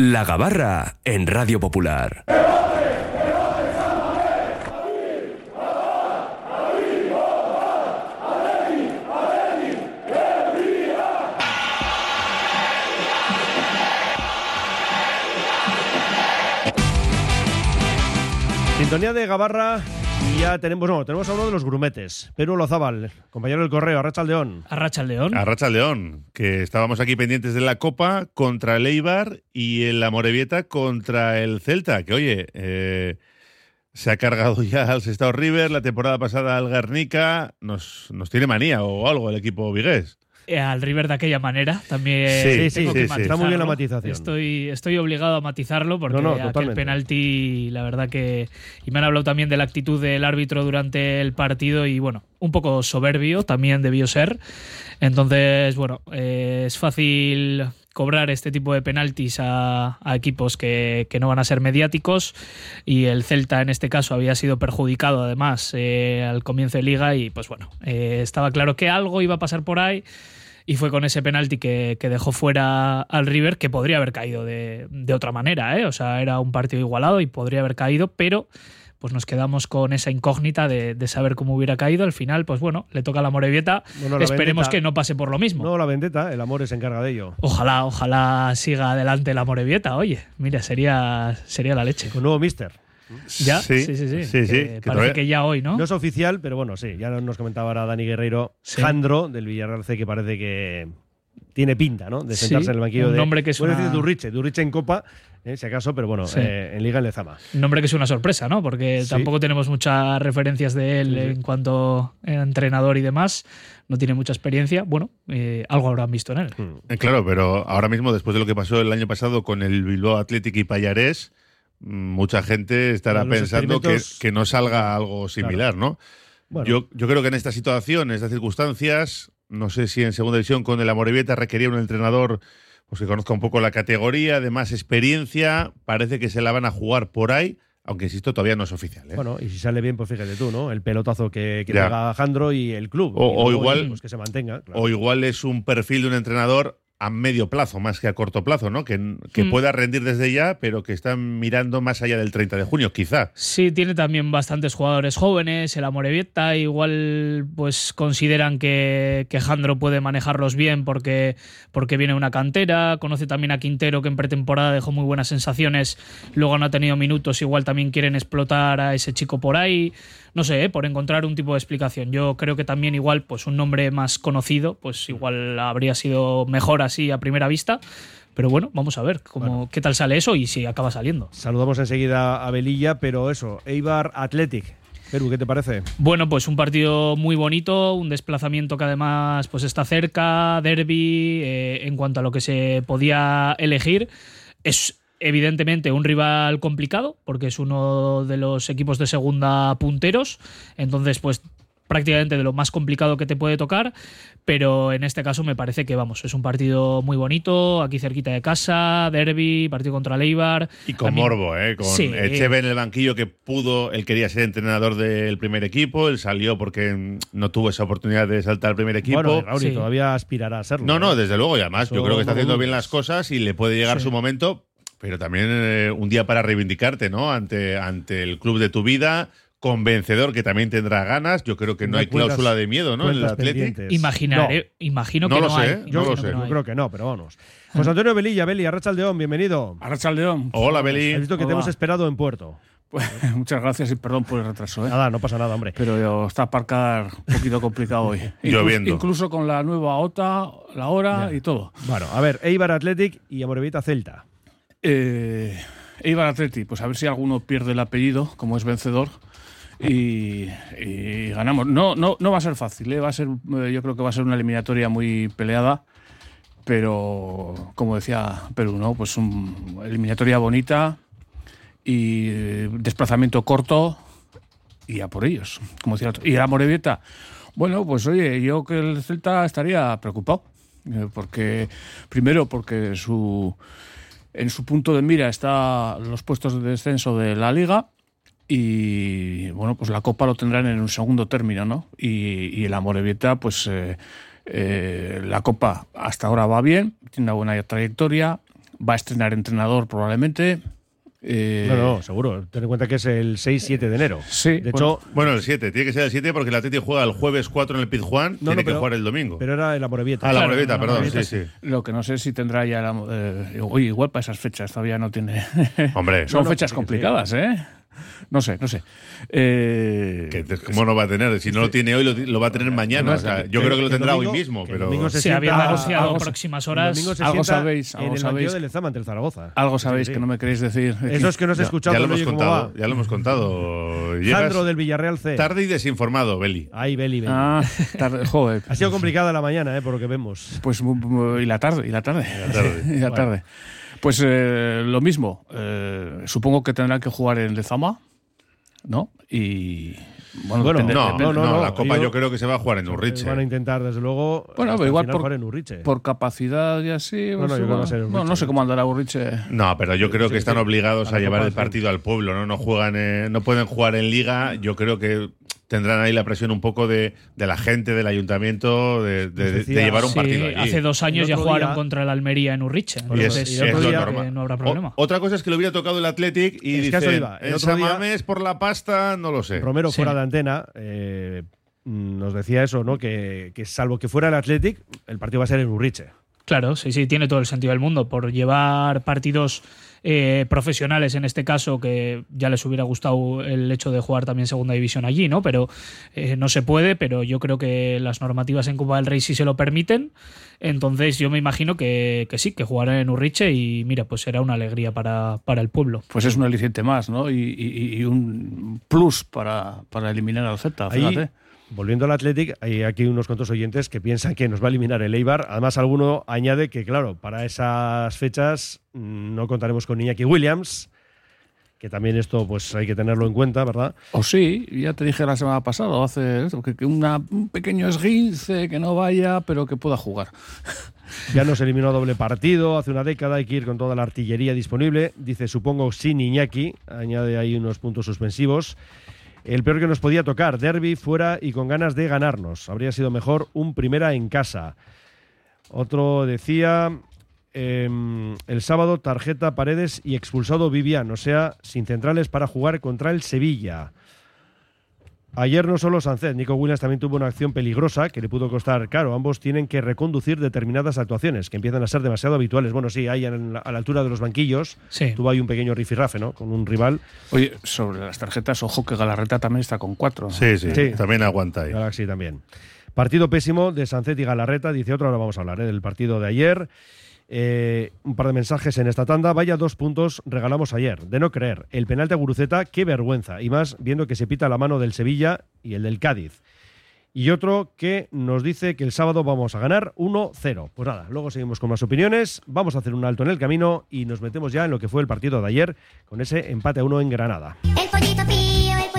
La Gabarra en Radio Popular. Sintonía de Gabarra y ya tenemos, no, tenemos a uno de los grumetes, Pedro Lozábal, compañero del correo, Arracha León. Arracha León. Arracha León, que estábamos aquí pendientes de la Copa contra el Eibar y el Amorebieta contra el Celta, que oye, eh, se ha cargado ya al Sestao River, la temporada pasada al Guernica, nos, nos tiene manía o algo el equipo vigués. Al River de aquella manera también Sí, sí, sí, sí. Está muy bien la matización. Estoy, estoy obligado a matizarlo porque No, no, aquel penalti, la verdad que. Y me han hablado también de la actitud del árbitro durante el partido y bueno, un poco soberbio también debió ser. Entonces, bueno, eh, es fácil cobrar este tipo de penaltis a, a equipos que, que no van a ser mediáticos y el Celta en este caso había sido perjudicado además eh, al comienzo de liga y pues bueno, eh, estaba claro que algo iba a pasar por ahí y fue con ese penalti que, que dejó fuera al River, que podría haber caído de, de otra manera, ¿eh? O sea, era un partido igualado y podría haber caído, pero pues nos quedamos con esa incógnita de, de saber cómo hubiera caído. Al final, pues bueno, le toca a la Morevieta. Bueno, la Esperemos vendetta- que no pase por lo mismo. No, la vendetta, el amor se encarga de ello. Ojalá, ojalá siga adelante la Morevieta. Oye, mira, sería, sería la leche. Con nuevo mister. Ya, Sí, sí, sí, sí. sí, sí, Que que parece todavía- que ya hoy, ¿no? No es oficial, pero bueno, sí, ya nos comentaba ahora Dani Guerreiro, Sí. Jandro del Villarreal C, que parece que tiene pinta, ¿no? De Sí, sentarse en el banquillo un de. nombre que es a una- decir Durriche, Durriche en Copa, eh, si acaso, pero bueno, Sí. eh, en Liga en Lezama. Un nombre que es una sorpresa, ¿no? Porque Sí. tampoco tenemos muchas referencias de él en cuanto a entrenador y demás. No tiene mucha experiencia. Bueno, eh, algo habrán visto en él. Eh, Claro, pero ahora mismo, después de lo que pasó el año pasado con el Bilbao Athletic y Payarés, mucha gente estará Bueno, pensando que, experimentos- que no salga algo similar, ¿no? Bueno. Yo, yo creo que en esta situación, en estas circunstancias, no sé si en segunda división con el Amorebieta requería un entrenador pues, que conozca un poco la categoría, de más experiencia, parece que se la van a jugar por ahí, aunque insisto, todavía no es oficial. ¿eh? Bueno, y si sale bien, pues fíjate tú, ¿no? El pelotazo que, que Ya. pega Jandro y el club. O- Y o luego, igual- pues que se mantenga. claro. O igual es un perfil de un entrenador a medio plazo, más que a corto plazo, ¿no? Que, que Mm. pueda rendir desde ya, pero que están mirando más allá del 30 de junio, quizá. Sí, tiene también bastantes jugadores jóvenes. El Amorebieta igual pues consideran que, que Jandro puede manejarlos bien porque, porque viene una cantera. Conoce también a Quintero que en pretemporada dejó muy buenas sensaciones. Luego no ha tenido minutos. Igual también quieren explotar a ese chico por ahí. No sé, ¿eh? por encontrar un tipo de explicación. Yo creo que también igual pues un nombre más conocido pues igual habría sido mejor así a primera vista. Pero bueno, vamos a ver cómo, qué tal sale eso y si acaba saliendo. Saludamos enseguida a Velilla, pero eso, Eibar Athletic. Perú, ¿qué te parece? Bueno, pues un partido muy bonito, un desplazamiento que además pues está cerca, derby, eh, en cuanto a lo que se podía elegir. Es evidentemente un rival complicado, porque es uno de los equipos de segunda punteros, entonces pues prácticamente de lo más complicado que te puede tocar, pero en este caso me parece que vamos, es un partido muy bonito, aquí cerquita de casa, derby, partido contra Leibar. Y con También- morbo, ¿eh? Con Sí. Echeve en el banquillo que pudo, él quería ser entrenador del primer equipo, él salió porque no tuvo esa oportunidad de saltar al primer equipo. Bueno, Raúl, Sí. todavía aspirará a serlo. no, no, ¿eh? desde luego, y además Eso yo creo que está haciendo bien las cosas y le puede llegar Sí. su momento, pero también eh, un día para reivindicarte, ¿no? Ante, ante el club de tu vida, convencedor que también tendrá ganas. Yo creo que no, No hay cuentas- cláusula de miedo, ¿no? En el Athletic. pendientes. Imaginaré, imagino No que lo no sé, hay. ¿eh? No, No imagino lo sé. no yo creo que no, pero vamos. José Antonio Velilla, Beli, Arrachaldeón, bienvenido. Arrachaldeón. Hola, Has Beli. visto que te hemos esperado en puerto. Pues, muchas gracias y perdón por el retraso, ¿eh? Nada, no pasa nada, hombre. Pero yo, está aparcar un poquito complicado hoy. Incluso- Lloviendo. Incluso con la nueva OTA, la hora Ya. y todo. Bueno, a ver, Eibar Athletic y Amorebieta Celta. Eh, Eibar Atleti, pues a ver si alguno pierde el apellido, como es vencedor. Y, ganamos. No, no, no va a ser fácil, ¿eh? va a ser, eh, yo creo que va a ser una eliminatoria muy peleada. Pero, como decía Perú, ¿no? Pues una eliminatoria bonita y eh, desplazamiento corto y a por ellos, como decía el. Y a Morevieta, bueno, pues oye, yo que el Celta estaría preocupado. eh, Porque, primero, porque su, en su punto de mira está los puestos de descenso de la liga y bueno, pues la Copa lo tendrán en un segundo término, ¿no? Y, y el Amorebieta, pues eh, eh, la Copa hasta ahora va bien, tiene una buena trayectoria, va a estrenar entrenador probablemente. Eh, No, no, seguro. Ten en cuenta que es el 6-7 de enero. Sí, De bueno, hecho, Bueno, el 7, tiene que ser el 7 porque el Atlético juega el jueves 4 en el Pizjuán, No, tiene no, que pero- jugar el domingo. pero era el Amorebieta. ah, la Claro, Morevita, la perdón, sí, sí. Lo que no sé si tendrá ya la. eh, oye, igual para esas fechas todavía no tiene. Hombre, Son no, fechas sí, sí. complicadas, ¿eh? No sé, no sé. Eh, ¿Cómo no va a tener? Si no lo tiene hoy, lo, lo va a tener mañana. O sea, yo creo que lo tendrá domingo- hoy mismo, pero. domingo se Se había negociado algo- próximas horas. domingo se Algo sabéis, en algo el sabéis. del Lezama ante el Zaragoza. algo sabéis sí. que no me queréis decir. Eso es que no se ha Ya- escuchado. ya lo no hemos contado, ya lo hemos contado. Sandro del Villarreal C. tarde y desinformado, Beli. Ay, Beli, Beli. Ah, tarde, joder. Ha sido complicada la mañana, eh, por lo que vemos. Pues y la tarde, y la tarde. la tarde. Y la Bueno. tarde. Pues eh, lo mismo. eh, supongo que tendrán que jugar en Lezama, ¿no? Y bueno, Bueno, depende- No, depende- no, no, no, la Copa yo- yo creo que se va a jugar en Urriche. Van a intentar, desde luego. Bueno, pero igual por, jugar en Urriche. por capacidad y así. No, no, pues a ser bueno, Urriche. no sé cómo andará Urriche. No, pero yo creo Sí, que están sí. obligados A llevar Copa, el sí. partido al pueblo, ¿no? No juegan, eh, no pueden jugar en liga. Yo creo que tendrán ahí la presión un poco de, de la gente, del ayuntamiento, de, llevar un Sí, partido allí. hace dos años ya jugaron día- contra el Almería en Urriche. Y es, Entonces, y es el otro lo día- que no habrá O- problema. otra cosa es que le hubiera tocado el Athletic y Es iba. El otro día- por la pasta, no lo sé. Romero Sí. fuera de antena eh, nos decía eso, ¿no? Que, que salvo que fuera el Athletic, el partido va a ser en Urriche. Claro, sí, sí, tiene todo el sentido del mundo. Por llevar partidos eh, profesionales, en este caso, que ya les hubiera gustado el hecho de jugar también segunda división allí, ¿no? Pero eh, no se puede, pero yo creo que las normativas en Copa del Rey sí se lo permiten. Entonces yo me imagino que, que sí, que jugarán en Urriche y mira, pues será una alegría para, para el pueblo. Pues es un aliciente más, ¿no? Y, y- y un plus para, para eliminar al Celta, Ahí, fíjate. Volviendo al Athletic, hay aquí unos cuantos oyentes que piensan que nos va a eliminar el Eibar. Además, alguno añade que, claro, para esas fechas mm, no contaremos con Iñaki Williams, que también esto pues hay que tenerlo en cuenta, ¿verdad? O sí, ya te dije la semana pasada, hace que una- un pequeño esguince, que no vaya, pero que pueda jugar. Ya nos eliminó doble partido hace una década, hay que ir con toda la artillería disponible. Dice, supongo, sin Iñaki, añade ahí unos puntos suspensivos. El peor que nos podía tocar, derby fuera y con ganas de ganarnos. Habría sido mejor un primera en casa. Otro decía, em, el sábado tarjeta Paredes y expulsado Vivian, o sea, sin centrales para jugar contra el Sevilla. Ayer no solo Sánchez, Nico Williams también tuvo una acción peligrosa que le pudo costar caro. Ambos tienen que reconducir determinadas actuaciones que empiezan a ser demasiado habituales. Bueno, sí, ahí en la- a la altura de los banquillos Sí. tuvo ahí un pequeño rifirrafe, ¿no? Con un rival. Oye, sobre las tarjetas, ojo que Galarreta también está con cuatro. Sí, sí, Sí. también aguanta ahí. Galaxy también. Partido pésimo de Sancet y Galarreta, dice otro, ahora vamos a hablar ¿eh? del partido de ayer. Eh, un par de mensajes en esta tanda. Vaya dos puntos regalamos ayer. De no creer. El penalti a Guruceta, qué vergüenza. Y más viendo que se pita la mano del Sevilla y el del Cádiz. Y otro que nos dice que el sábado vamos a ganar 1-0. Pues nada, luego seguimos con más opiniones. Vamos a hacer un alto en el camino y nos metemos ya en lo que fue el partido de ayer con ese empate a uno en Granada. El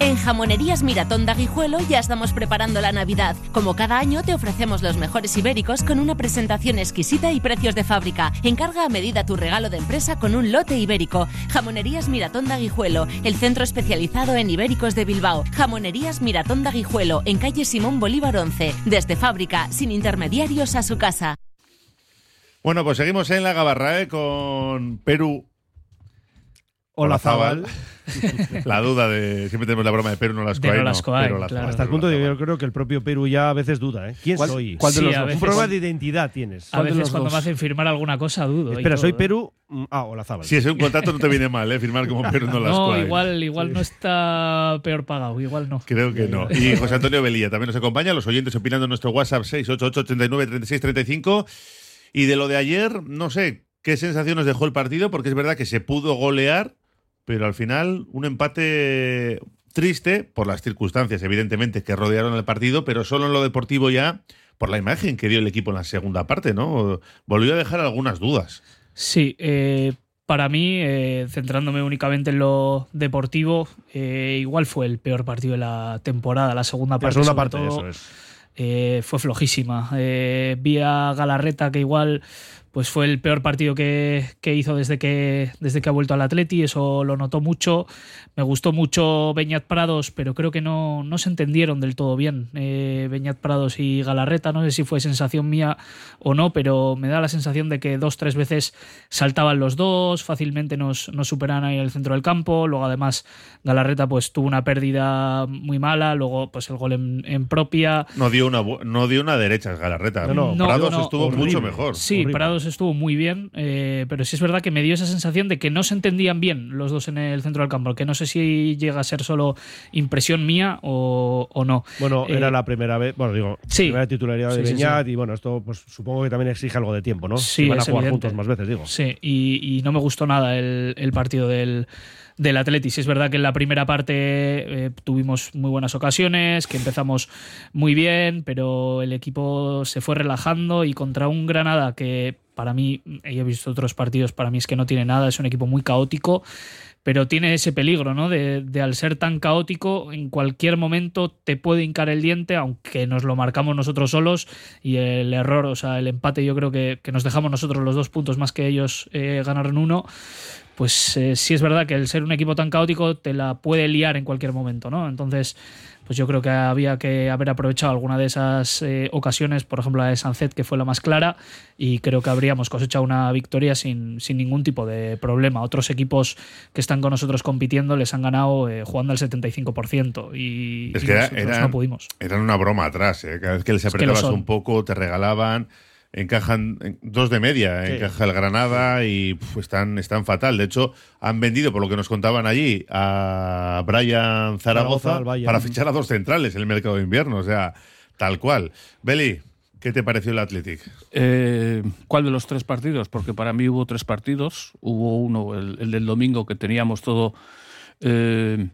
En Jamonerías Miratón de ya estamos preparando la Navidad. Como cada año te ofrecemos los mejores ibéricos con una presentación exquisita y precios de fábrica. Encarga a medida tu regalo de empresa con un lote ibérico. Jamonerías Miratón de el centro especializado en ibéricos de Bilbao. Jamonerías Miratón de en calle Simón Bolívar 11. Desde fábrica, sin intermediarios a su casa. Bueno, pues seguimos en la gabarra ¿eh? con Perú. Olazábal. la duda de. Siempre tenemos la broma de Perú no las coay, no no, claro. Hasta el punto de que yo creo que el propio Perú ya a veces duda, ¿eh? ¿Quién ¿Cuál- soy? cuál de Sí, los a dos? Un problema de identidad tienes. A ¿Cuál de veces cuando dos? me hacen firmar alguna cosa dudo. Espera, soy. Perú. mm, Ah, Olazábal. Si es un contrato, no te viene mal, ¿eh? Firmar como Perú no las No, igual, igual no está peor pagado, igual no. Creo que no. Y José Antonio Velilla también nos acompaña, los oyentes opinando en nuestro WhatsApp 688 89 36 35. Y de lo de ayer, no sé qué sensación nos dejó el partido, porque es verdad que se pudo golear, pero al final un empate triste por las circunstancias, evidentemente, que rodearon el partido, pero solo en lo deportivo ya por la imagen que dio el equipo en la segunda parte, ¿no? Volvió a dejar algunas dudas. Sí, eh, para mí, eh, centrándome únicamente en lo deportivo, eh, igual fue el peor partido de la temporada, la segunda La parte. segunda sobre parte, todo, eso es. eh, fue flojísima. Eh, vi a Galarreta que igual pues fue el peor partido que, que hizo desde que, desde que ha vuelto al Atleti, eso lo notó mucho. Me gustó mucho Beñat Prados, pero creo que no, no se entendieron del todo bien eh, Beñat Prados y Galarreta. No sé si fue sensación mía o no, pero me da la sensación de que dos, tres veces saltaban los dos, fácilmente nos, nos superaban ahí en el centro del campo. Luego, además, Galarreta pues tuvo una pérdida muy mala, luego pues el gol en, en propia. No dio una, no dio una derecha Galarreta. No, no, No, Prados no, estuvo horrible. mucho mejor. Sí, Horrible. Prados estuvo muy bien, eh, pero sí es verdad que me dio esa sensación de que no se entendían bien los dos en el centro del campo, que no sé si llega a ser solo impresión mía o, o no. Bueno, Eh, era la primera vez, bueno, digo, sí. primera titularidad de Sí, sí, Beñat y bueno, esto pues supongo que también exige algo de tiempo, ¿no? Sí, van a jugar evidente. juntos más veces, digo. Sí, y, y no me gustó nada el, el partido del, del Atleti. Sí es verdad que en la primera parte eh, tuvimos muy buenas ocasiones, que empezamos muy bien, pero el equipo se fue relajando y contra un Granada que para mí, he visto otros partidos, para mí es que no tiene nada, es un equipo muy caótico. Pero tiene ese peligro, ¿no? De, al ser tan caótico, en cualquier momento te puede hincar el diente, aunque nos lo marcamos nosotros solos. Y el error, o sea, el empate, yo creo que, que nos dejamos nosotros los dos puntos más que ellos eh, ganaron uno. Pues eh, sí es verdad que el ser un equipo tan caótico te la puede liar en cualquier momento, ¿no? Entonces, pues yo creo que había que haber aprovechado alguna de esas eh, ocasiones, por ejemplo la de Sanzet, que fue la más clara, y creo que habríamos cosechado una victoria sin, sin ningún tipo de problema. Otros equipos que están con nosotros compitiendo les han ganado eh, jugando al 75% y, Es y que era- eran, no pudimos. eran una broma atrás. ¿eh? Cada vez que les Es que lo apretabas un poco, te regalaban. Encajan en- dos de media, Sí. encaja el Granada y puf, están, están fatal. De hecho, han vendido, por lo que nos contaban allí, a Brian Zaragoza, para fichar a dos centrales en el mercado de invierno. O sea, tal cual. Beli, ¿qué te pareció el Athletic? Eh, ¿Cuál de los tres partidos? Porque para mí hubo tres partidos. Hubo uno, el, el del domingo, que teníamos todo eh,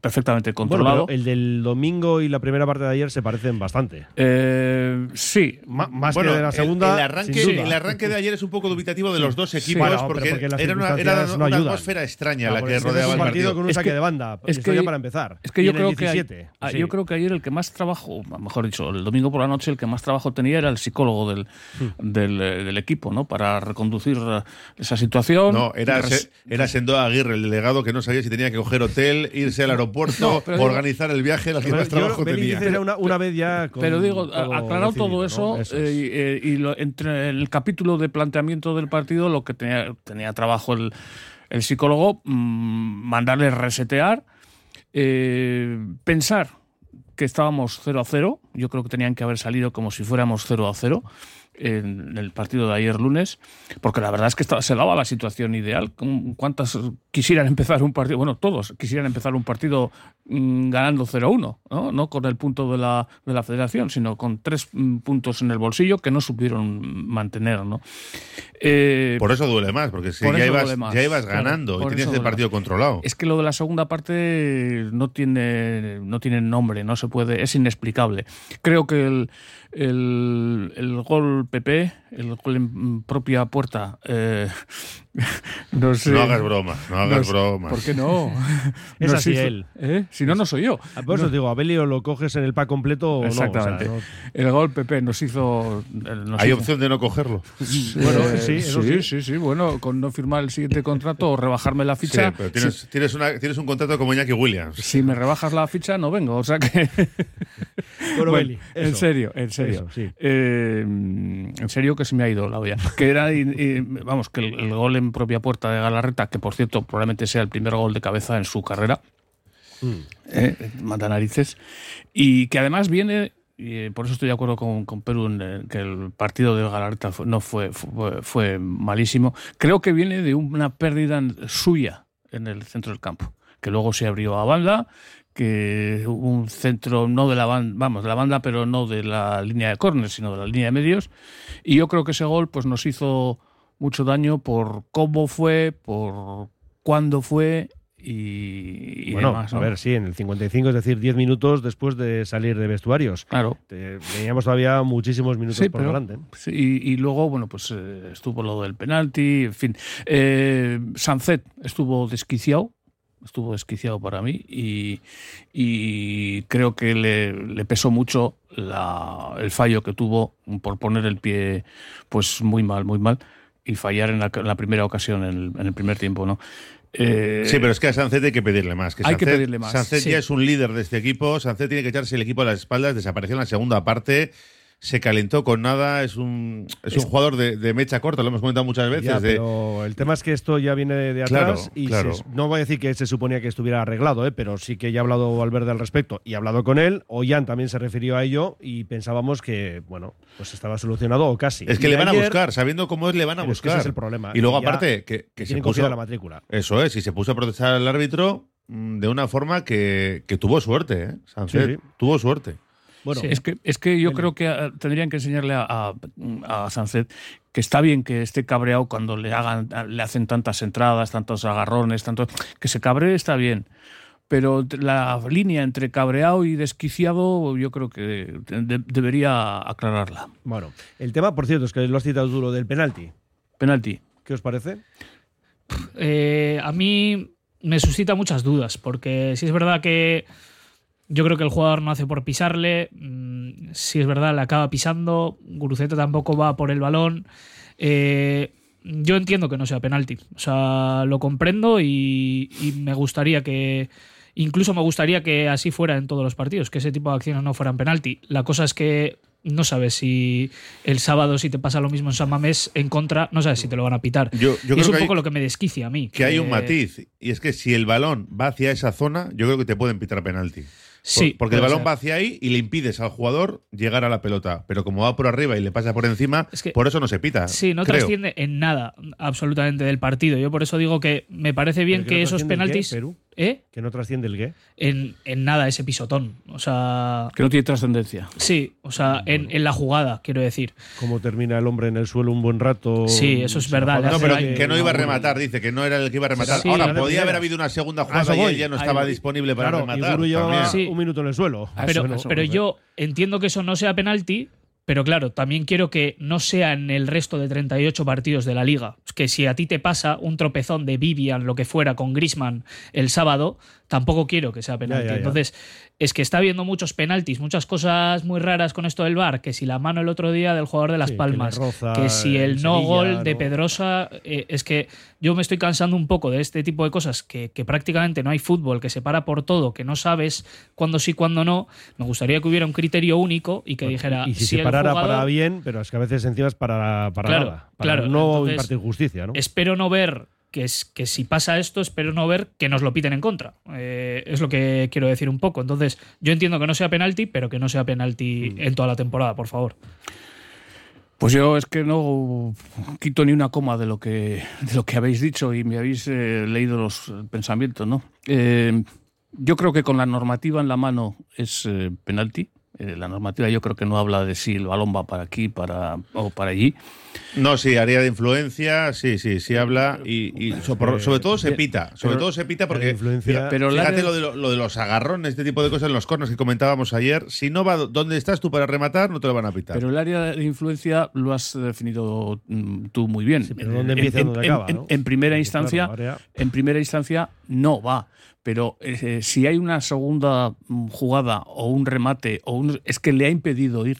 perfectamente Bueno, controlado. pero el del domingo y la primera parte de ayer se parecen bastante. Eh, sí, más Bueno, que de la el- segunda. El, arranque, sin duda. el arranque de ayer es un poco dubitativo de los dos equipos Bueno, porque, era una, circunstancias era no una ayudan. atmósfera extraña la que es rodeaba es el un partido partido. con un Es saque que- de banda. es que- ya para empezar. Es que yo el creo que, 17, ah, sí. yo creo que ayer el que más trabajo, mejor dicho, el domingo por la noche el que más trabajo tenía era el psicólogo del, Hmm. del, eh, del equipo, ¿no? Para reconducir eh, esa situación. No, era, era Sendoa Aguirre, el delegado que no sabía si tenía que coger hotel, irse al aeropuerto, No, pero digo- organizar el viaje, el que más trabajo tenía. dice una, una vez ya. con Pero digo, aclarado decidido, todo ¿no? eso, es. eh, y, eh, y lo- entre el capítulo de planteamiento del partido, lo que tenía, tenía trabajo el, el psicólogo, mm, mandarle resetear, eh, pensar que estábamos 0 a 0, yo creo que tenían que haber salido como si fuéramos 0 a 0 en el partido de ayer lunes, porque la verdad es que estaba- se daba la situación ideal. ¿Cuántas quisieran empezar un partido? Bueno, todos quisieran empezar un partido mm, ganando 0-1, ¿no? no con el punto de la, de la federación, sino con tres mm, puntos en el bolsillo que no supieron mantener. ¿no? Eh, Por eso duele más, porque si ya ibas, ya ganando y por tenías eso el partido controlado. Es que lo de la segunda parte no tiene, no tiene nombre, no se puede, es inexplicable. Creo que el, el, el gol PP, el gol en propia puerta, eh, no sé. No hagas bromas, no hagas sé- bromas. ¿Por qué no? Es así hizo- él. ¿eh? Si no, no soy yo. Ah, Por eso No. digo, a Beli o lo coges en el pack completo o no. o sea, Exactamente. no- El gol PP nos hizo. eh, nos Hay hizo- opción de no cogerlo. Bueno, Eh, sí, eso sí, sí. sí, sí, Bueno, con no firmar el siguiente contrato o rebajarme la Sí, ficha. pero tienes, tienes, una, tienes un contrato como Iñaki Williams. Si me rebajas la ficha, no vengo. O sea que. Bueno, Beli, en serio, en serio. Eso, sí. Eh, en serio que se me ha ido la olla. Que era, y- y, vamos, que el, el gol en propia puerta de Galarreta, que por cierto probablemente sea el primer gol de cabeza en su carrera, Mm. eh, manda narices, y que además viene. y, eh, por eso estoy de acuerdo con, con Perú en eh, que el partido de Galarreta no fue, fue, fue malísimo. Creo que viene de una pérdida suya en el centro del campo, que luego se abrió a banda, que hubo un centro no de la banda, vamos, de la banda, pero no de la línea de córner, sino de la línea de medios. Y yo creo que ese gol pues nos hizo mucho daño por cómo fue, por cuándo fue y, y Bueno, demás. a ver, sí, en el 55, es decir, 10 minutos después de salir de vestuarios. Claro. Te- Teníamos todavía muchísimos minutos Sí, por pero- delante. sí, y, y luego, bueno, pues eh, estuvo lo del penalti, en fin. Eh, Sancet estuvo desquiciado, estuvo desquiciado para mí y, y creo que le, le pesó mucho la- el fallo que tuvo por poner el pie pues muy mal, muy mal y fallar en la, en la primera ocasión, en el, en el primer tiempo, ¿no? Eh, Sí, pero es que a Sancet hay que pedirle más. Que Hay que pedirle más, Sancet sí. ya es un líder de este equipo. Sancet tiene que echarse el equipo a las espaldas. Desapareció en la segunda parte. Se calentó con nada. Es un, es un jugador de, de mecha corta, lo hemos comentado muchas veces. Ya, de- pero el tema es que esto ya viene de Claro, atrás y claro. se- no voy a decir que se suponía que estuviera arreglado, ¿eh? pero sí que ya ha hablado Valverde al respecto y ha hablado con él. Ollán también se refirió a ello y pensábamos que, bueno, pues estaba solucionado o casi. Es que Y le van a buscar, sabiendo cómo es, le van a Pero es que buscar. ese es el problema. Y luego, Y aparte, que, que se puso. la matrícula. Eso es, y se puso a protestar al árbitro mm, de una forma que, que tuvo suerte, ¿eh? Sancet, Sí, sí. tuvo suerte. Bueno, es que, es que yo creo que eh, tendrían que enseñarle a, a, que está bien que esté cabreado cuando le hagan le hacen tantas entradas, tantos agarrones, tanto que se cabree está bien. Pero la línea entre cabreado y desquiciado yo creo que de- debería aclararla. Bueno, el tema, por cierto, es que lo has citado lo del penalti. Penalti. ¿Qué os parece? Eh, a mí me suscita muchas dudas, porque si es verdad que yo creo que el jugador no hace por pisarle, mm, si es verdad le acaba pisando, Guruceta tampoco va por el balón. Eh, yo entiendo que no sea penalti, o sea, lo comprendo y, y me gustaría que, incluso me gustaría que así fuera en todos los partidos, que ese tipo de acciones no fueran penalti. La cosa es que no sabes si el sábado, si te pasa lo mismo en San Mamés en contra, no sabes si te lo van a pitar. Yo- yo y es un que hay- poco lo que me desquicia a mí. Que hay un que- matiz, y es que si el balón va hacia esa zona, yo creo que te pueden pitar penalti. Por- Sí, porque el balón ser. va hacia ahí y le impides al jugador llegar a la pelota. Pero como va por arriba y le pasa por encima, por eso no se pita. Sí, no creo. trasciende en nada absolutamente del partido. Yo por eso digo que me parece bien ¿Pero que que no esos qué, penaltis. Perú? ¿Eh? Que no trasciende el qué. En, en nada ese pisotón. O sea. Que no tiene trascendencia. Sí, o sea, en, en la jugada, quiero decir. Cómo termina el hombre en el suelo un buen rato. Sí, eso es verdad, No, pero que no iba a rematar, dice que no era el que iba a rematar. Sí, Ahora, podía haber habido una segunda jugada y él ya no estaba disponible para Claro, rematar. Llevaba. Sí. un minuto en el suelo. Pero, pero yo entiendo que eso no sea penalti, pero claro, también quiero que no sea en el resto de 38 partidos de la liga. Que si a ti te pasa un tropezón de Vivian, lo que fuera, con Grisman el sábado, tampoco quiero que sea penalti. ya, ya. Entonces, es que está habiendo muchos penaltis, muchas cosas muy raras con esto del VAR, que si la mano el otro día del jugador de Las Sí, que Palmas, roza que si el no Sevilla, gol de ¿no? Pedrosa, eh, es que yo me estoy cansando un poco de este tipo de cosas, que, que prácticamente no hay fútbol, que se para por todo, que no sabes cuándo sí, cuándo no. Me gustaría que hubiera un criterio único y que dijera Y si, si se parara jugador- para bien, pero es que a veces encima es para, para Claro, nada. Para claro, no entonces, impartir justicia, ¿no? Espero no ver que, es, que si pasa esto, espero no ver que nos lo piten en contra. Eh, es lo que quiero decir un poco. Entonces, yo entiendo que no sea penalti, pero que no sea penalti Mm. en toda la temporada, por favor. Pues yo es que no quito ni una coma de lo que, de lo que habéis dicho y me habéis eh, leído los pensamientos, ¿no? Eh, yo creo que con la normativa en la mano es penalti. Eh, la normativa yo creo que no habla de si el balón va para aquí para, o para allí. No, sí, área de influencia, sí, sí, sí habla y, sobre todo se pita, sobre Pero- todo se pita porque influencia- Pero fíjate área- lo de, lo, lo de los agarrones, este tipo de cosas en los corners que comentábamos ayer, si no va donde estás tú para rematar, no te lo van a pitar. Pero el área de influencia lo has definido mm, tú muy bien. Sí, pero ¿dónde empieza y dónde en- acaba, en- no? en primera Porque, instancia, claro, área- en primera instancia no va. Pero eh, si hay una segunda mm, jugada o un remate o un, es que le ha impedido ir.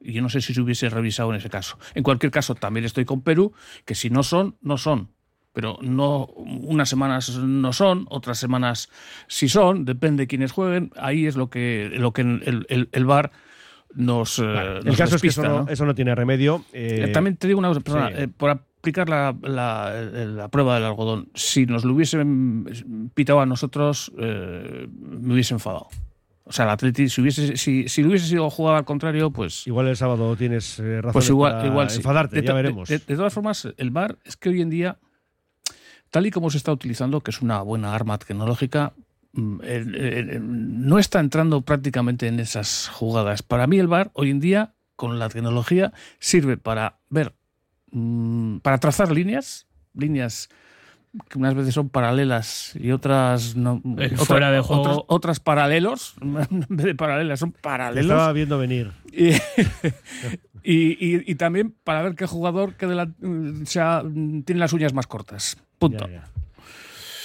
Y yo no sé si se hubiese revisado en ese caso. En cualquier caso, también estoy con Perú, que si no son, no son. Pero no, unas semanas no son, otras semanas sí son, depende de quiénes jueguen. Ahí es lo que, lo que el, el, el VAR nos, eh, El caso es que eso no, ¿no? eso no tiene remedio. eh, Eh, También te digo una cosa, perdona, sí. eh, por aplicar la, la- eh, la prueba del algodón, si nos lo hubiesen pitado a nosotros, eh, me hubiese enfadado. O sea, el Atleti, si, hubiese, si, si lo hubiese sido jugado al contrario, pues, Igual el sábado tienes eh, razón pues igual, para igual sí. enfadarte, de, ya veremos. De, de todas formas, el VAR es que hoy en día, tal y como se está utilizando, que es una buena arma tecnológica, mm, el- el- el- no está entrando prácticamente en esas jugadas. Para mí el VAR hoy en día, con la tecnología, sirve para ver, mm, para trazar líneas, líneas que unas veces son paralelas y otras no. Eh, otra- fuera de juego. Otras, otras paralelos, en vez de paralelas, son Te paralelos. estaba viendo venir. Y, y- y- y también para ver qué jugador que de la- mm, sea, mm, tiene las uñas más cortas. Punto. Ya, ya.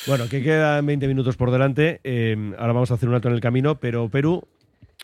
Bueno, que quedan 20 minutos por delante. eh, ahora vamos a hacer un alto en el camino, pero Perú,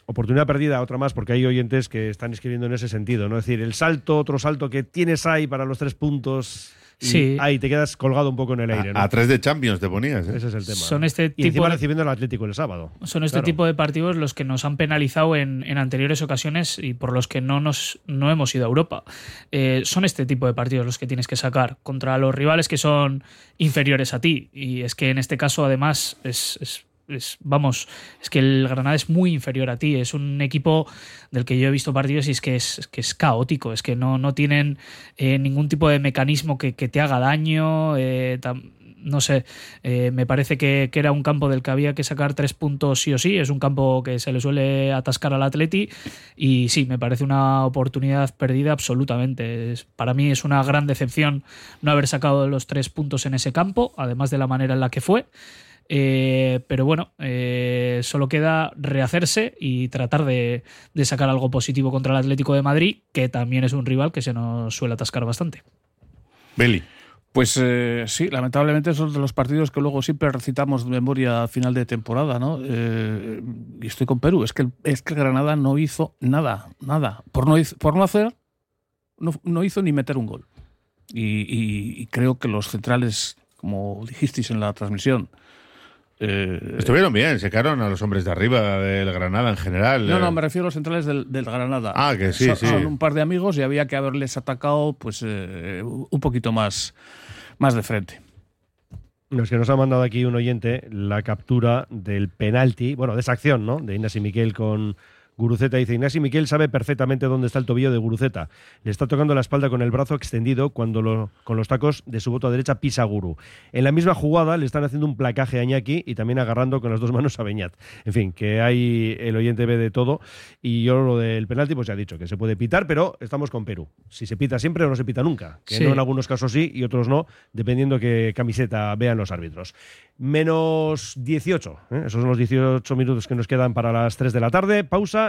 oportunidad perdida, otra más, porque hay oyentes que están escribiendo en ese sentido. ¿no? Es decir, el salto, otro salto que tienes ahí para los tres puntos. y Sí. Ahí te quedas colgado un poco en el aire. ¿no? a, a tres de Champions te ponías. ¿eh? Ese es el tema. Son ¿no? este y tipo encima de- recibiendo el Atlético el sábado. Son este Claro. tipo de partidos los que nos han penalizado en, en anteriores ocasiones y por los que no, nos, no hemos ido a Europa. Eh, son este tipo de partidos los que tienes que sacar contra los rivales que son inferiores a ti. Y es que en este caso, además, es, es- es- vamos, es que el Granada es muy inferior a ti. Es un equipo del que yo he visto partidos y es que es, que es caótico. Es que no, no tienen eh, ningún tipo de mecanismo que, que te haga daño. eh, no sé, eh, me parece que, que era un campo del que había que sacar tres puntos sí o sí. Es un campo que se le suele atascar al Atleti y sí, me parece una oportunidad perdida absolutamente. Para mí es una gran decepción no haber sacado los tres puntos en ese campo, además de la manera en la que fue. Eh, pero bueno, eh, solo queda rehacerse y tratar de, de sacar algo positivo contra el Atlético de Madrid, que también es un rival que se nos suele atascar bastante. Beli. Pues eh, sí, lamentablemente son de los partidos que luego siempre recitamos de memoria a final de temporada, ¿no? Eh, y estoy con Perú. Es que, el- es que el Granada no hizo nada, nada. Por no, por no hacer, no, no hizo ni meter un gol. Y, y- y creo que los centrales, como dijisteis en la transmisión, eh, Estuvieron bien, secaron a los hombres de arriba del Granada en general. No, eh. no, me refiero a los centrales del, del Granada. Ah, que sí, son, sí. son un par de amigos y había que haberles atacado pues eh, un poquito más, más de frente. No, es que nos ha mandado aquí un oyente la captura del penalti, bueno, de esa acción, ¿no? De Inés y Miquel con Guruceta dice, Ignasi Miquel sabe perfectamente dónde está el tobillo de Guruceta. Le está tocando la espalda con el brazo extendido cuando lo- con los tacos de su voto derecha pisa Guru. En la misma jugada le están haciendo un placaje a Iñaki y también agarrando con las dos manos a Beñat. En fin, que hay el oyente ve de todo y yo lo del penalti pues ya he dicho que se puede pitar, pero estamos con Perú. Si se pita siempre o no se pita nunca. Que Sí. no en algunos casos sí y otros no, dependiendo qué camiseta vean los árbitros. Menos 18. ¿eh? Esos son los 18 minutos que nos quedan para las 3 de la tarde. Pausa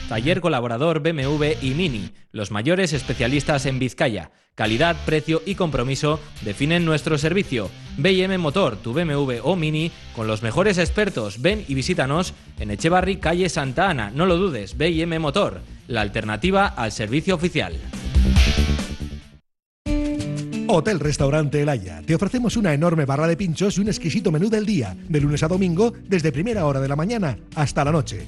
taller colaborador BMW y Mini, los mayores especialistas en Vizcaya. Calidad, precio y compromiso definen nuestro servicio. BM Motor, tu BMW o Mini, con los mejores expertos. Ven y visítanos en Echevarri, calle Santa Ana. No lo dudes, BM Motor, la alternativa al servicio oficial. Hotel Restaurante El Haya. Te ofrecemos una enorme barra de pinchos y un exquisito menú del día, de lunes a domingo, desde primera hora de la mañana hasta la noche.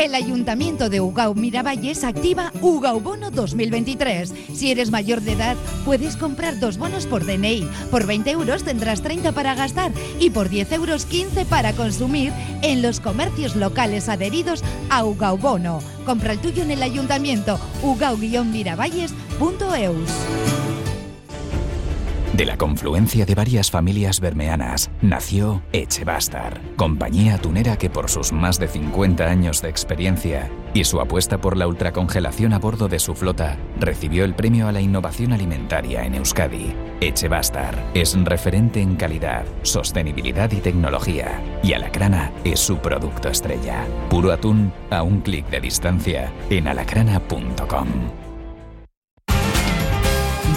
El Ayuntamiento de Ugao Miravalles activa Ugao Bono 2023. Si eres mayor de edad, puedes comprar dos bonos por DNI. Por 20 euros tendrás 30 para gastar y por 10 euros 15 para consumir en los comercios locales adheridos a Ugao Bono. Compra el tuyo en el Ayuntamiento ugao-miravalles.eus. De la confluencia de varias familias bermeanas nació Echebastar, compañía tunera que por sus más de 50 años de experiencia y su apuesta por la ultracongelación a bordo de su flota recibió el premio a la innovación alimentaria en Euskadi. Echebastar es referente en calidad, sostenibilidad y tecnología y Alacrana es su producto estrella. Puro atún a un clic de distancia en alacrana.com.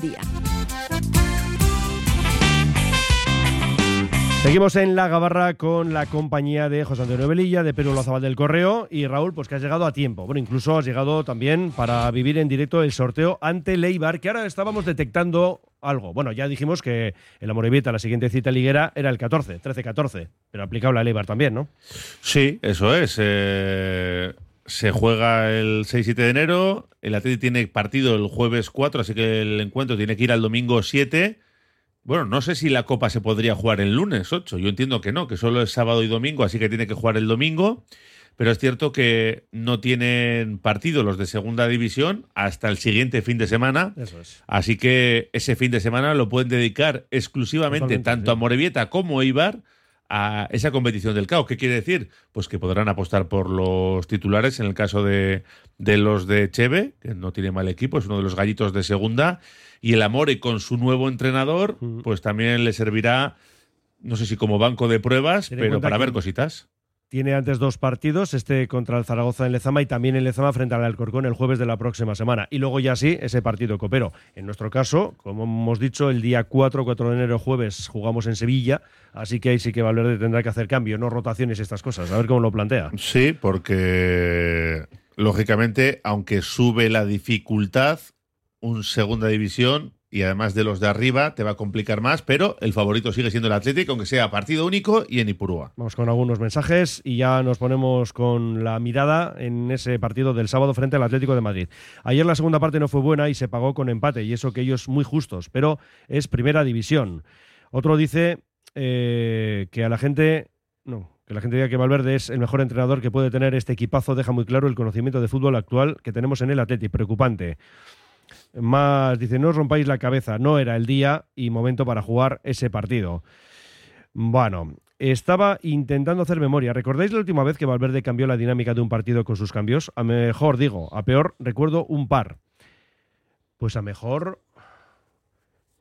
día. Seguimos en La Gabarra con la compañía de José Antonio Velilla, de Perú Lozabal del Correo y Raúl, pues que has llegado a tiempo. Bueno, incluso has llegado también para vivir en directo el sorteo ante Leibar, que ahora estábamos detectando algo. Bueno, ya dijimos que el Amorebieta, la siguiente cita liguera, era el 14, 13-14, pero aplicable a Leibar también, ¿no? Sí, eso es. eh, se juega el 6 7 de enero. El Atleti tiene partido el jueves 4, así que el encuentro tiene que ir al domingo 7. Bueno, no sé si la Copa se podría jugar el lunes 8. Yo entiendo que no, que solo es sábado y domingo, así que tiene que jugar el domingo. Pero es cierto que no tienen partido los de segunda división hasta el siguiente fin de semana. Eso es. Así que ese fin de semana lo pueden dedicar exclusivamente Totalmente, tanto sí. a Morevieta como a Ibar a esa competición del caos. ¿Qué quiere decir? Pues que podrán apostar por los titulares en el caso de, de los de Cheve, que no tiene mal equipo, es uno de los gallitos de segunda, y el Amore con su nuevo entrenador, pues también le servirá, no sé si como banco de pruebas, pero para ver cositas. Tiene antes dos partidos, este contra el Zaragoza en Lezama y también en Lezama frente al Alcorcón el jueves de la próxima semana. Y luego ya sí, ese partido copero. En nuestro caso, como hemos dicho, el día 4, 4 de enero, jueves, jugamos en Sevilla, así que ahí sí que Valverde tendrá que hacer cambio, no rotaciones estas cosas. A ver cómo lo plantea. Sí, porque lógicamente, aunque sube la dificultad, un segunda división y además de los de arriba te va a complicar más, pero el favorito sigue siendo el Atlético, aunque sea partido único y en Ipurúa. Vamos con algunos mensajes y ya nos ponemos con la mirada en ese partido del sábado frente al Atlético de Madrid. Ayer la segunda parte no fue buena y se pagó con empate, y eso que ellos muy justos, pero es primera división. Otro dice eh, que a la gente. No, que la gente diga que Valverde es el mejor entrenador que puede tener este equipazo, deja muy claro el conocimiento de fútbol actual que tenemos en el Atlético. Preocupante. Más dice, no os rompáis la cabeza, no era el día y momento para jugar ese partido. Bueno, estaba intentando hacer memoria. ¿Recordáis la última vez que Valverde cambió la dinámica de un partido con sus cambios? A mejor digo, a peor recuerdo un par. Pues a mejor...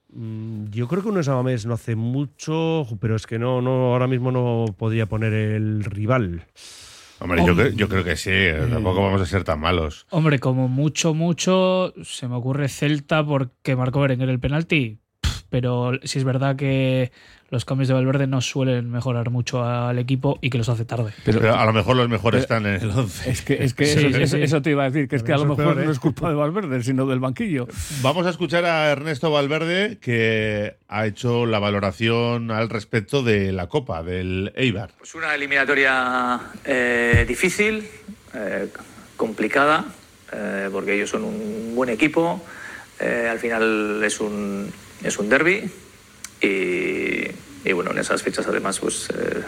mm, Yo creo que uno es Amamés no hace mucho, pero es que no, no, ahora mismo no podría poner el rival. Hombre, yo, creo- yo creo que sí, eh, tampoco vamos a ser tan malos. Hombre, como mucho, mucho, se me ocurre Celta porque marcó Berenguer el penalti. Pero sí es verdad que los cambios de Valverde no suelen mejorar mucho al equipo y que los hace tarde. Pero, a lo mejor los mejores pero- están en el 11. Es que, es que Sí, eso, sí, eso- sí. eso te iba a decir, que es que a lo mejor peor, ¿eh? no es culpa de Valverde, sino del banquillo. Vamos a escuchar a Ernesto Valverde que ha hecho la valoración al respecto de la Copa, del Eibar. Pues una eliminatoria eh, difícil, eh, complicada, eh, porque ellos son un buen equipo. Eh, al final es un, es un derby y, y bueno, en esas fechas además pues eh,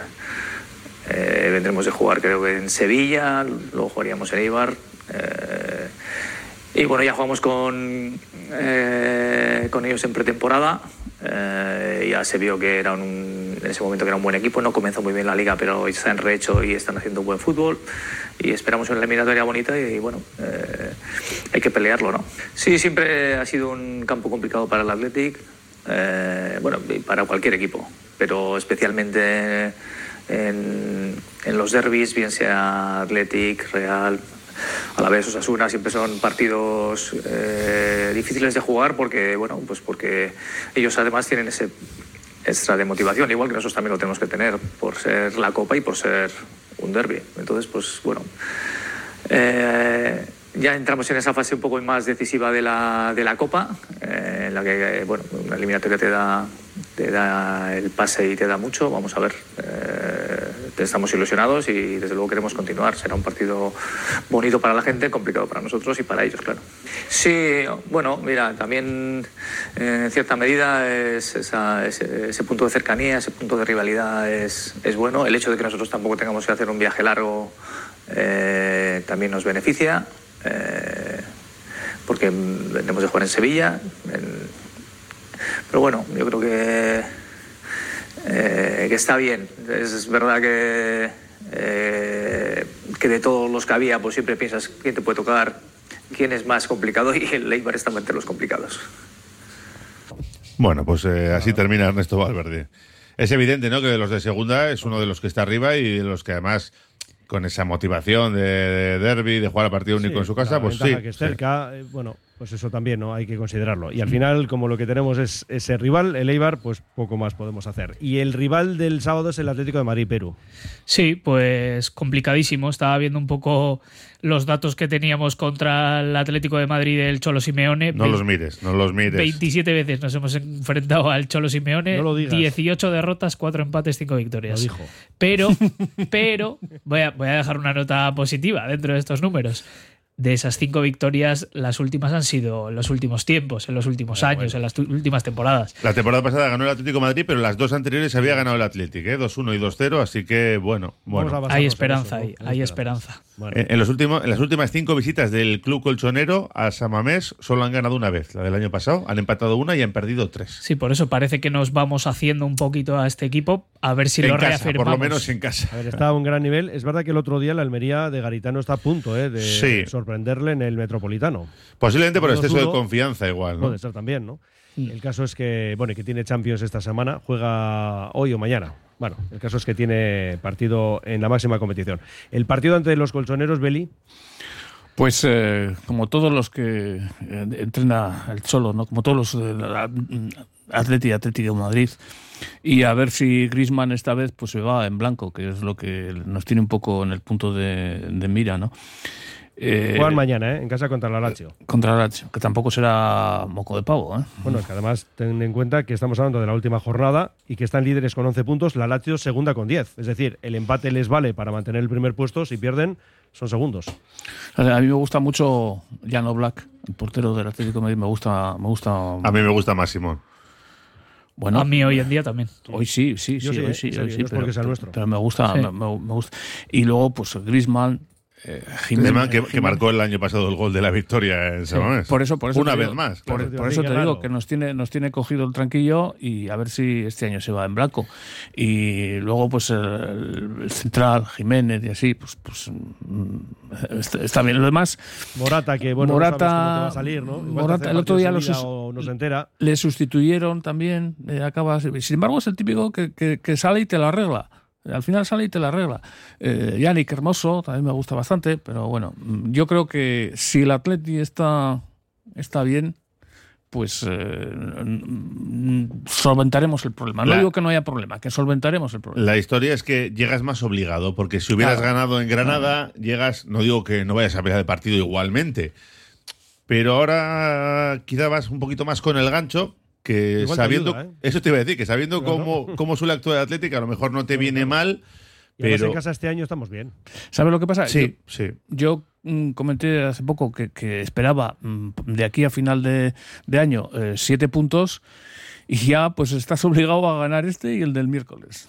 eh, vendremos de jugar creo que en Sevilla, luego jugaríamos en Eibar. eh, y bueno, ya jugamos con, con ellos en pretemporada. ya se vio que era un, en ese momento que era un buen equipo. No comenzó muy bien la liga, pero está en rehecho y están haciendo buen fútbol. Y esperamos una eliminatoria bonita y, bueno, eh, hay que pelearlo, ¿no? Sí, siempre ha sido un campo complicado para el Athletic. eh, bueno, para cualquier equipo, pero especialmente en, en los derbis, bien sea Athletic, Real, a la vez Osasuna siempre son partidos eh, difíciles de jugar porque bueno pues porque ellos además tienen ese extra de motivación igual que nosotros también lo tenemos que tener por ser la copa y por ser un derby entonces pues bueno eh, ya entramos en esa fase un poco más decisiva de la, de la Copa, eh, en la que eh, bueno, una eliminatoria te da, te da el pase y te da mucho. Vamos a ver, estamos ilusionados y desde luego queremos continuar. Será un partido bonito para la gente, complicado para nosotros y para ellos, claro. Sí, bueno, mira, también eh, en cierta medida ese, punto de cercanía, ese punto de rivalidad es, es bueno. El hecho de que nosotros tampoco tengamos que hacer un viaje largo eh, también nos beneficia, eh, porque vendremos de jugar en Sevilla. pero bueno, yo creo que, eh, que está bien. Es verdad que, eh, que de todos los que había, pues siempre piensas quién te puede tocar, quién es más complicado y el Eibar está entre los complicados. Bueno, pues eh, así termina Ernesto Valverde. Es evidente, ¿no? Que de los de segunda es uno de los que está arriba y de los que además con esa motivación de, de derby, de jugar a partido único Sí, en su casa, la pues sí. que es sí. cerca, eh, bueno, pues eso también no hay que considerarlo. Y al final, como lo que tenemos es ese rival, el Eibar, pues poco más podemos hacer. Y el rival del sábado es el Atlético de Madrid Perú. Sí, pues complicadísimo. Estaba viendo un poco los datos que teníamos contra el Atlético de Madrid del Cholo Simeone. No los mires, no los mires. 27 veces nos hemos enfrentado al Cholo Simeone. No lo digas. 18 derrotas, 4 empates, 5 victorias. Lo dijo. Pero, pero, voy a, voy a dejar una nota positiva dentro de estos números. De esas cinco victorias, las últimas han sido en los últimos tiempos, en los últimos años, en las últimas temporadas. La temporada pasada ganó el Atlético de Madrid, pero las dos anteriores había ganado el Atlético, ¿eh? 2-1 y 2-0, así que bueno, bueno. Hay esperanza ahí, hay esperanza. En, en los últimos, en las últimas cinco visitas del club colchonero a Samamés solo han ganado una vez, la del año pasado, han empatado una y han perdido tres. Sí, por eso parece que nos vamos haciendo un poquito a este equipo, a ver si En lo casa, reafirmamos. por lo menos en casa. A ver, está a un gran nivel. Es verdad que el otro día la Almería de Garitano está a punto eh, de Sí. Sorprenderle en el Metropolitano. Posiblemente por exceso de confianza igual, ¿no? Puede ser también, ¿no? El caso es que, bueno, que tiene Champions esta semana, juega hoy o mañana. Bueno, el caso es que tiene partido en la máxima competición. El partido ante los colchoneros, Beli, Pues eh, como todos los que eh, entrena el Cholo, ¿no? como todos los de la- Atleti y Atlético de Madrid, y a ver si Griezmann esta vez pues se va en blanco, que es lo que nos tiene un poco en el punto de, de mira, ¿no? Eh, juegan mañana, ¿eh? En casa contra la Lazio. contra la Lazio, que tampoco será moco de pavo, ¿eh? Bueno, es que además ten en cuenta que estamos hablando de la última jornada y que están líderes con 11 puntos, la Lazio segunda con 10. Es decir, el empate les vale para mantener el primer puesto, si pierden son segundos. O sea, A mí me gusta mucho Jan Black, el portero del Atlético de Madrid, me gusta, me gusta. A mí me gusta más Simón. Bueno, A mí hoy en día también. Hoy sí, sí, sí, sí, hoy eh, sí, en hoy serio, sí, no es porque sea pero, nuestro. pero me gusta, Sí. me- me gusta. Y luego, pues Griezmann, eh, Jiménez, que, marcó el año pasado el gol de la victoria en Samamés. Por eso, por eso Una vez digo- más. Por, claro. por eso te digo que nos tiene, nos tiene cogido el tranquillo y a ver si este año se va en blanco. Y luego, pues el, el central, Jiménez y así, pues, pues mm, está, bien. Lo demás, Morata, que bueno, Morata, no sabes cómo te va a salir, ¿no? Igual Morata, el otro día de los su vida sus- o no se entera. le sustituyeron también, eh, acaba, sin embargo es el típico que, que- que sale y te lo arregla. Al final sale y te lo arregla. Eh, Yannick Hermoso también me gusta bastante, pero bueno, mm, yo creo que si el Atleti está, está bien, pues eh, mm, solventaremos el problema. No La- digo que no haya problema, que solventaremos el problema. La historia es que llegas más obligado, porque si hubieras Claro. ganado en Granada, llegas, no digo que no vayas a pelear de partido igualmente, pero ahora quizá vas un poquito más con el gancho, que Igual te sabiendo, ayuda, ¿eh? eso te iba a decir, que sabiendo Claro. cómo, cómo suele actuar el Atlético, a lo mejor no te viene mal, Y pero... en casa este año estamos bien. ¿Sabes lo que pasa? Sí, Yo- sí. Yo mm, comenté hace poco que, que esperaba mm, de aquí a final de, de año eh, siete puntos y ya pues estás obligado a ganar este y el del miércoles.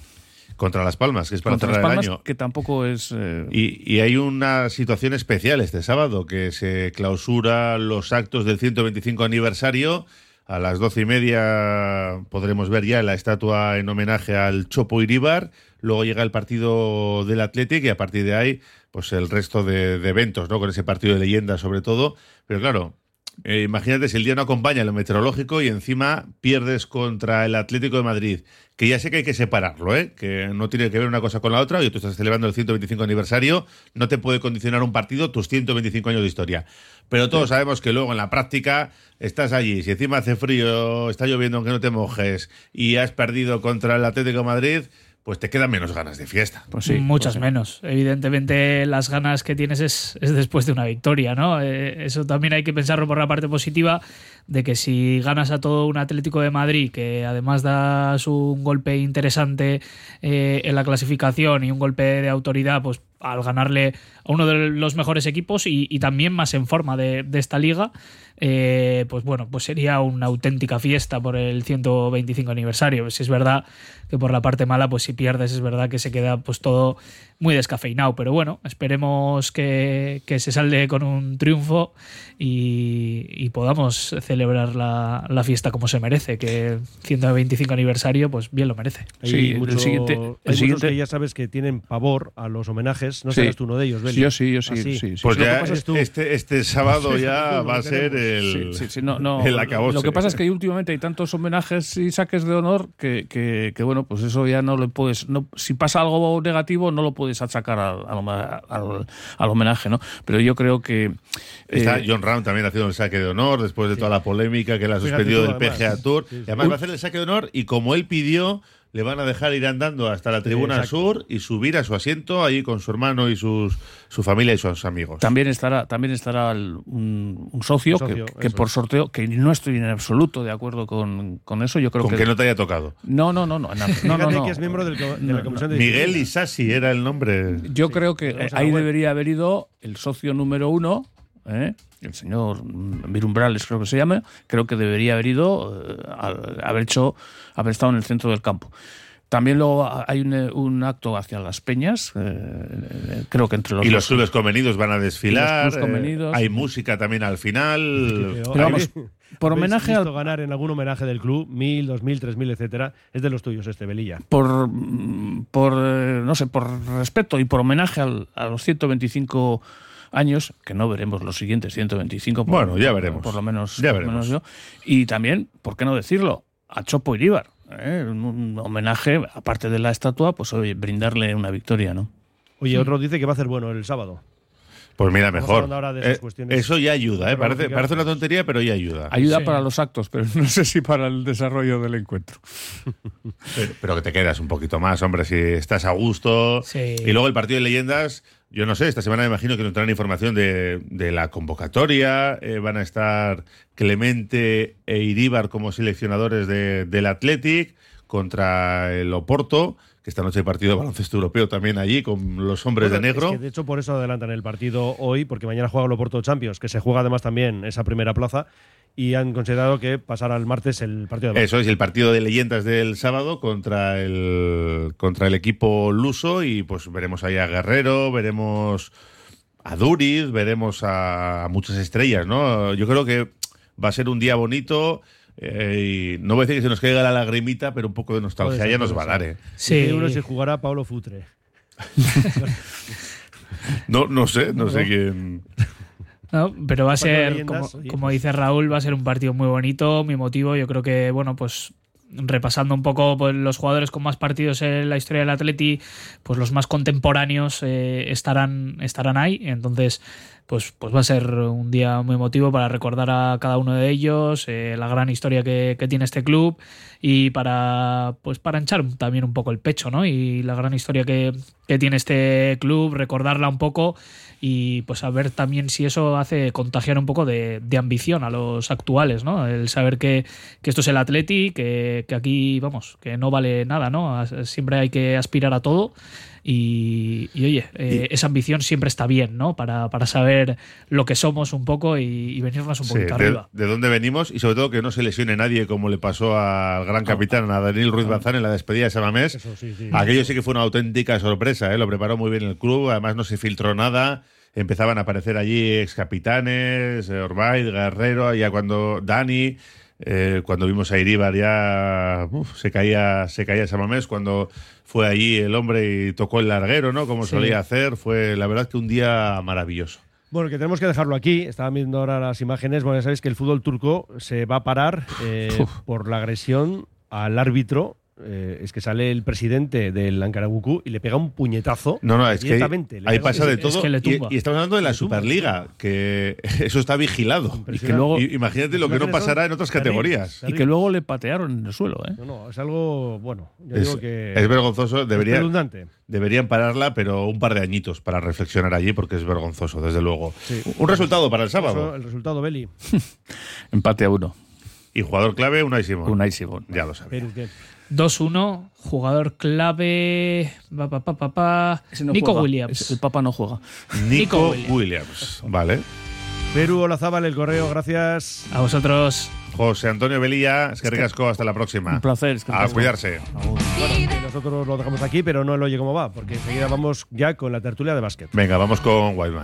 Contra Las Palmas, que es para Contra Las el Palmas, año. que tampoco es... eh, Y, y hay una situación especial este sábado, que se clausura los actos del 125 aniversario. A las doce y media podremos ver ya la estatua en homenaje al Chopo Iribar. Luego llega el partido del Athletic y a partir de ahí, pues el resto de, de eventos, ¿no? Con ese partido de leyenda sobre todo. Pero claro, eh, imagínate si el día no acompaña lo meteorológico y encima pierdes contra el Atlético de Madrid, que ya sé que hay que separarlo, ¿eh? que no tiene que ver una cosa con la otra, y tú estás celebrando el 125 aniversario, no te puede condicionar un partido tus 125 años de historia. Pero todos sabemos que luego en la práctica estás allí, si encima hace frío, está lloviendo aunque no te mojes, y has perdido contra el Atlético de Madrid, pues te quedan menos ganas de fiesta. Pues sí, Muchas pues sí. menos. Evidentemente, las ganas que tienes es, es después de una victoria, ¿no? Eh, eso también hay que pensarlo por la parte positiva, de que si ganas a todo un Atlético de Madrid, que además das un golpe interesante eh, en la clasificación y un golpe de autoridad, pues al ganarle a uno de los mejores equipos y, y también más en forma de, de esta liga, eh, pues bueno, pues sería una auténtica fiesta por el 125 aniversario. Si es verdad que por la parte mala, pues si pierdes, es verdad que se queda pues todo muy descafeinado. Pero bueno, esperemos que, que se salde con un triunfo y, y podamos celebrar la, la fiesta como se merece, que el 125 aniversario, pues bien lo merece. Hay, Sí, el mucho- siguiente- hay el muchos siguiente- que ya sabes que tienen pavor a los homenajes. No Sí. serás tú uno de ellos, Beli. Yo sí, yo sí, Ah, sí, sí. Pues ya es tú. este, este sábado ya va a ser el, Sí, sí, sí, no, no, el acabose. Lo que pasa es que últimamente hay tantos homenajes y saques de honor que, que- que, bueno, pues eso ya no le puedes. No, si pasa algo negativo, no lo puedes achacar al, al, homa- al- al homenaje, ¿no? Pero yo creo que. Está eh, John Ram también haciendo el saque de honor después de toda la polémica que le ha suspendido del. PGA Tour. Sí, sí. Y además va a hacer el saque de honor y como él pidió, le van a dejar ir andando hasta la tribuna Exacto. sur y subir a su asiento ahí con su hermano y sus, su familia y sus amigos. También estará, también estará el- un, un socio, Un socio, que, por sorteo, que no estoy en absoluto de acuerdo con, con eso. Yo creo con que, que no te haya tocado. no, no, no, no, no, no, Fíjate no. que es miembro del de la No, comisión de Miguel. Isasi era el nombre. Yo creo que ahí debería haber ido el socio número uno ¿eh? el señor Virumbrales creo que se llama, creo que debería haber ido, eh, haber hecho, haber estado en el centro del campo. También luego hay un, un acto hacia las peñas, eh, creo que entre los y los clubes convenidos van a desfilar. Eh, hay música también al final. Pero, Pero vamos, ¿habéis- por homenaje visto al- ganar en algún homenaje del club, mil, dos mil, tres mil, etcétera. Es de los tuyos este, Velilla. por, por no sé, por respeto y por homenaje al- a los 125 años, que no veremos los siguientes 125. por- Bueno, ya veremos. Por lo menos, Ya por lo veremos. menos yo. Y también, ¿por qué no decirlo? A Chopo Iríbar. ¿eh? Un, homenaje, aparte de la estatua, pues oye, brindarle una victoria, ¿no? Oye, otro dice que va a hacer bueno el sábado. Pues mira, mejor. Eh, eso ya ayuda, ¿eh? Parece, parece una tontería, pero ya ayuda. Ayuda Sí. para los actos, pero no sé si para el desarrollo del encuentro. Pero, pero que te quedas un poquito más, hombre, si estás a gusto. Sí. Y luego el partido de leyendas, yo no sé, esta semana me imagino que nos traerán información de, de la convocatoria. eh, van a estar Clemente e Iríbar como seleccionadores de- del Athletic contra el Oporto, que esta noche hay partido de baloncesto europeo también allí con los hombres Bueno, de negro. es que de hecho, por eso adelantan el partido hoy, porque mañana juega el Oporto Champions, que se juega además también esa primera plaza, y han considerado que pasará al martes el partido de Eso es, el partido de leyendas del sábado contra el, contra el equipo luso y pues veremos ahí a Guerrero, veremos a Duriz, veremos a, a muchas estrellas, ¿no? Yo creo que va a ser un día bonito eh, y no voy a decir que se nos caiga la lagrimita, pero un poco de nostalgia ya nos va a dar, ¿eh? Sí. Uno si jugará Pablo Futre. No, no sé, no sé quién... No, pero va a ser, como, como dice Raúl, va a ser un partido muy bonito, muy emotivo. Yo creo que, bueno, pues repasando un poco pues, los jugadores con más partidos en la historia del Atleti, pues los más contemporáneos eh, estarán, estarán ahí. Entonces, pues, pues va a ser un día muy emotivo para recordar a cada uno de ellos, eh, la gran historia que, tiene este club y para, pues, para hinchar también un poco el pecho, ¿no? Y la gran historia que, que tiene este club, recordarla un poco y pues a ver también si eso hace contagiar un poco de, de ambición a los actuales, ¿no? El saber que, que esto es el Atleti, que, que aquí, vamos, que no vale nada, ¿no? Siempre hay que aspirar a todo y, y, oye, eh, esa ambición siempre está bien, ¿no? Para, para saber lo que somos un poco y, y venirnos un Sí, poquito de, arriba. de dónde venimos y sobre todo que no se lesione nadie como le pasó al gran capitán, a Daniel Ruiz Bazán en la despedida de Samamés. Sí, sí. Aquello sí que fue una auténtica sorpresa, ¿eh? lo preparó muy bien el club, además no se filtró nada. Empezaban a aparecer allí ex capitanes, Orbay, Guerrero, ya cuando Dani, eh, cuando vimos a Iríbar ya uf, se caía se caía Samamés, cuando fue allí el hombre y tocó el larguero, ¿no? Como Sí. solía hacer, fue la verdad que un día maravilloso. Bueno, que tenemos que dejarlo aquí. Estaban viendo ahora las imágenes. Bueno, ya sabéis que el fútbol turco se va a parar eh, por la agresión al árbitro. Eh, es que sale el presidente del Ankaraguku y le pega un puñetazo. No, no, es que ahí, pasa de es todo. que le y, tumba. y estamos hablando de la Superliga, que eso está vigilado. Y que luego- imagínate lo que no pasará en otras categorías. Y que luego le patearon en el suelo, ¿eh? No, no, es algo, bueno, yo Es, digo que... es vergonzoso. Debería, redundante. deberían pararla, pero un par de añitos para reflexionar allí, porque es vergonzoso, desde luego. Sí. Un resultado para el Eso, sábado. el resultado, Beli. Empate a uno. Y jugador clave, Unai Simón. Unai Simón. Ya lo sabes. Pero que- 2-1, jugador clave. Pa, pa, pa, pa, pa. Ese no Nico juega. Williams. El Papa no juega. Nico Williams. Williams. Vale. Perú Olazábal, el correo, gracias. A vosotros. José Antonio Velilla, es que ricasco, hasta la próxima. Un placer. es que A cuidarse. Bueno, nosotros lo dejamos aquí, pero no el oye cómo va, porque enseguida vamos ya con la tertulia de básquet. Venga, vamos con Wildman.